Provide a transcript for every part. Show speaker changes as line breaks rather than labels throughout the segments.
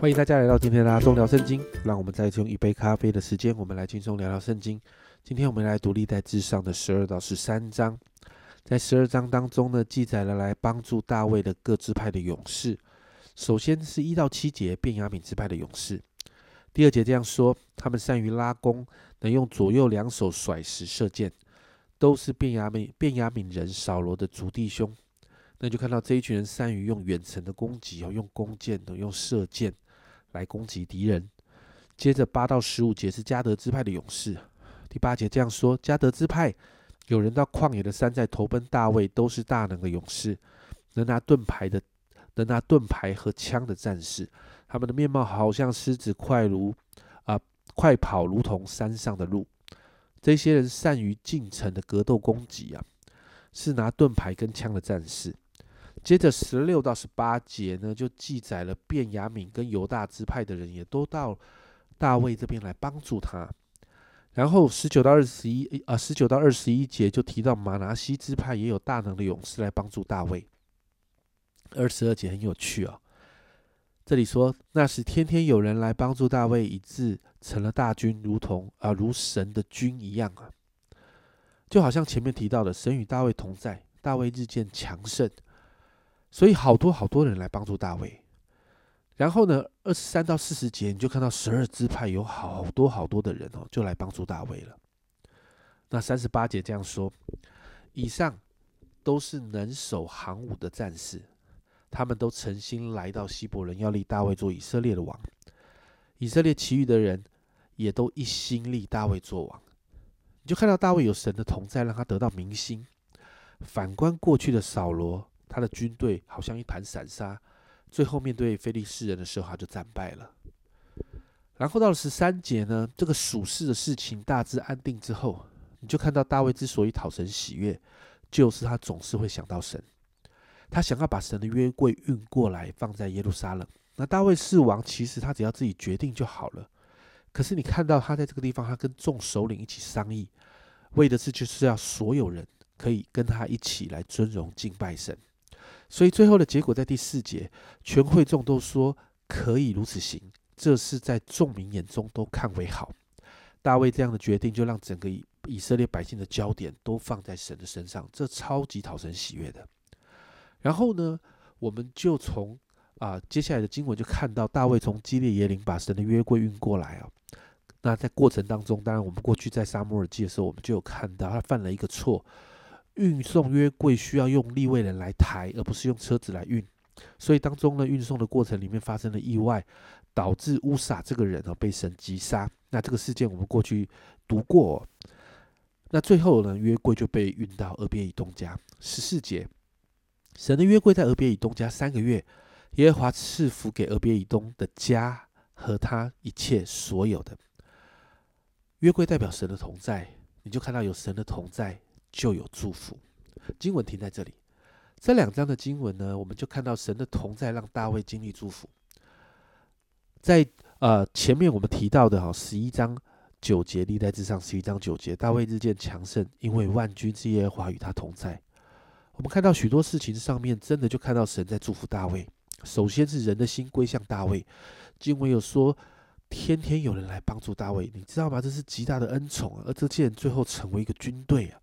欢迎大家来到今天的阿忠聊圣经。让我们再用一杯咖啡的时间，我们来轻松聊聊圣经。今天我们来读历代至上的十二到十三章。在十二章当中呢，记载了来帮助大卫的各支派的勇士。首先是一到七节，便雅悯支派的勇士。第二节这样说：他们善于拉弓，能用左右两手甩石射箭，都是便雅悯便雅悯人扫罗的族弟兄。那就看到这一群人善于用远程的攻击哦，用弓箭的，用射箭。来攻击敌人。接着八到十五节是加德支派的勇士。第八节这样说：加德支派有人到旷野的山寨投奔大卫，都是大能的勇士，能拿盾牌的，能拿盾牌和枪的战士。他们的面貌好像狮子，快如啊，快跑如同山上的鹿。这些人善于进城的格斗攻击啊，是拿盾牌跟枪的战士。接着十六到十八节呢，就记载了便雅敏跟犹大支派的人也都到大卫这边来帮助他。然后十九到二十一啊，十九到二十一节就提到马拿西支派也有大能的勇士来帮助大卫。二十二节很有趣哦，这里说那时天天有人来帮助大卫，以致成了大军，如同啊如神的军一样啊，就好像前面提到的，神与大卫同在，大卫日渐强盛。所以好多好多人来帮助大卫，然后呢，二十三到四十节你就看到十二支派有好多好多的人哦，就来帮助大卫了。那三十八节这样说：以上都是能守行伍的战士，他们都诚心来到希伯伦，要立大卫做以色列的王。以色列其余的人也都一心立大卫做王。你就看到大卫有神的同在，让他得到民心。反观过去的扫罗。他的军队好像一盘散沙，最后面对非利士人的时候，他就战败了。然后到了十三节呢，这个属世的事情大致安定之后，你就看到大卫之所以讨神喜悦，就是他总是会想到神，他想要把神的约柜运过来放在耶路撒冷。那大卫是王，其实他只要自己决定就好了。可是你看到他在这个地方，他跟众首领一起商议，为的是就是要所有人可以跟他一起来尊荣敬拜神。所以最后的结果在第四节，全会众都说可以如此行，这是在众民眼中都看为好。大卫这样的决定，就让整个以以色列百姓的焦点都放在神的身上，这超级讨神喜悦的。然后呢，我们就从啊接下来的经文就看到大卫从基列耶林把神的约柜运过来啊。那在过程当中，当然我们过去在沙漠耳记的时候，我们就有看到他犯了一个错。运送约柜需要用立位人来抬，而不是用车子来运，所以当中呢，运送的过程里面发生了意外，导致乌撒这个人呢被神击杀。那这个事件我们过去读过。那最后呢，约柜就被运到俄别以东家。十四节，神的约柜在俄别以东家三个月，耶和华赐福给俄别以东的家和他一切所有的。约柜代表神的同在，你就看到有神的同在。就有祝福。经文停在这里，这两章的经文呢，我们就看到神的同在让大卫经历祝福。在呃前面我们提到的哈十一章九节历代至上十一章九节，大卫日渐强盛，因为万军之耶和华与他同在。我们看到许多事情上面，真的就看到神在祝福大卫。首先是人的心归向大卫，经文有说天天有人来帮助大卫，你知道吗？这是极大的恩宠啊！而这些人最后成为一个军队啊！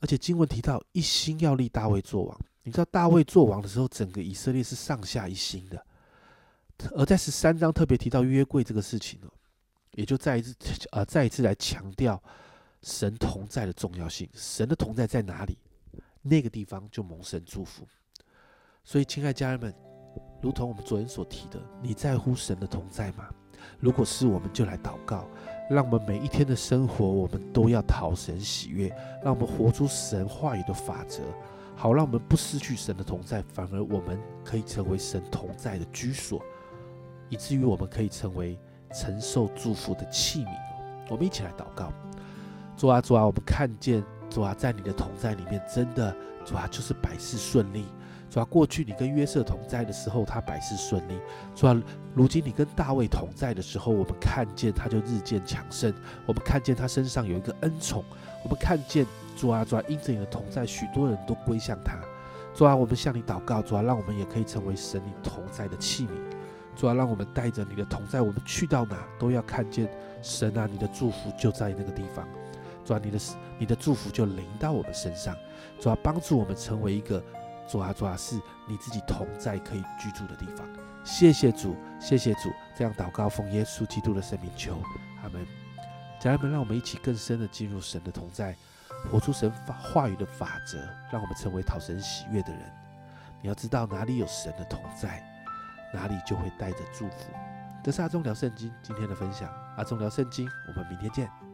而且经文提到一心要立大卫做王，你知道大卫做王的时候，整个以色列是上下一心的。而在十三章特别提到约柜这个事情哦，也就再一次啊 再一次来强调神同在的重要性。神的同在在哪里，那个地方就蒙神祝福。所以，亲爱家人们，如同我们昨天所提的，你在乎神的同在吗？如果是，我们就来祷告。让我们每一天的生活，我们都要讨神喜悦，让我们活出神话语的法则，好让我们不失去神的同在，反而我们可以成为神同在的居所，以至于我们可以成为承受祝福的器皿。我们一起来祷告：主啊，主啊，我们看见主啊，在你的同在里面，真的主啊，就是百事顺利。主要过去你跟约瑟同在的时候，他百事顺利；主要如今你跟大卫同在的时候，我们看见他就日渐强盛。我们看见他身上有一个恩宠，我们看见主啊，主啊，因着你的同在，许多人都归向他。主啊，我们向你祷告，主啊，让我们也可以成为神你同在的器皿。主啊，让我们带着你的同在，我们去到哪都要看见神啊，你的祝福就在那个地方。主啊，你的你的祝福就临到我们身上。主啊，帮助我们成为一个主啊主啊是你自己同在可以居住的地方。谢谢主，谢谢主，这样祷告奉耶稣基督的圣名求，阿门。家人们，让我们一起更深的进入神的同在，活出神法话语的法则，让我们成为讨神喜悦的人。你要知道，哪里有神的同在，哪里就会带着祝福。这是阿忠聊圣经今天的分享，阿忠聊圣经，我们明天见。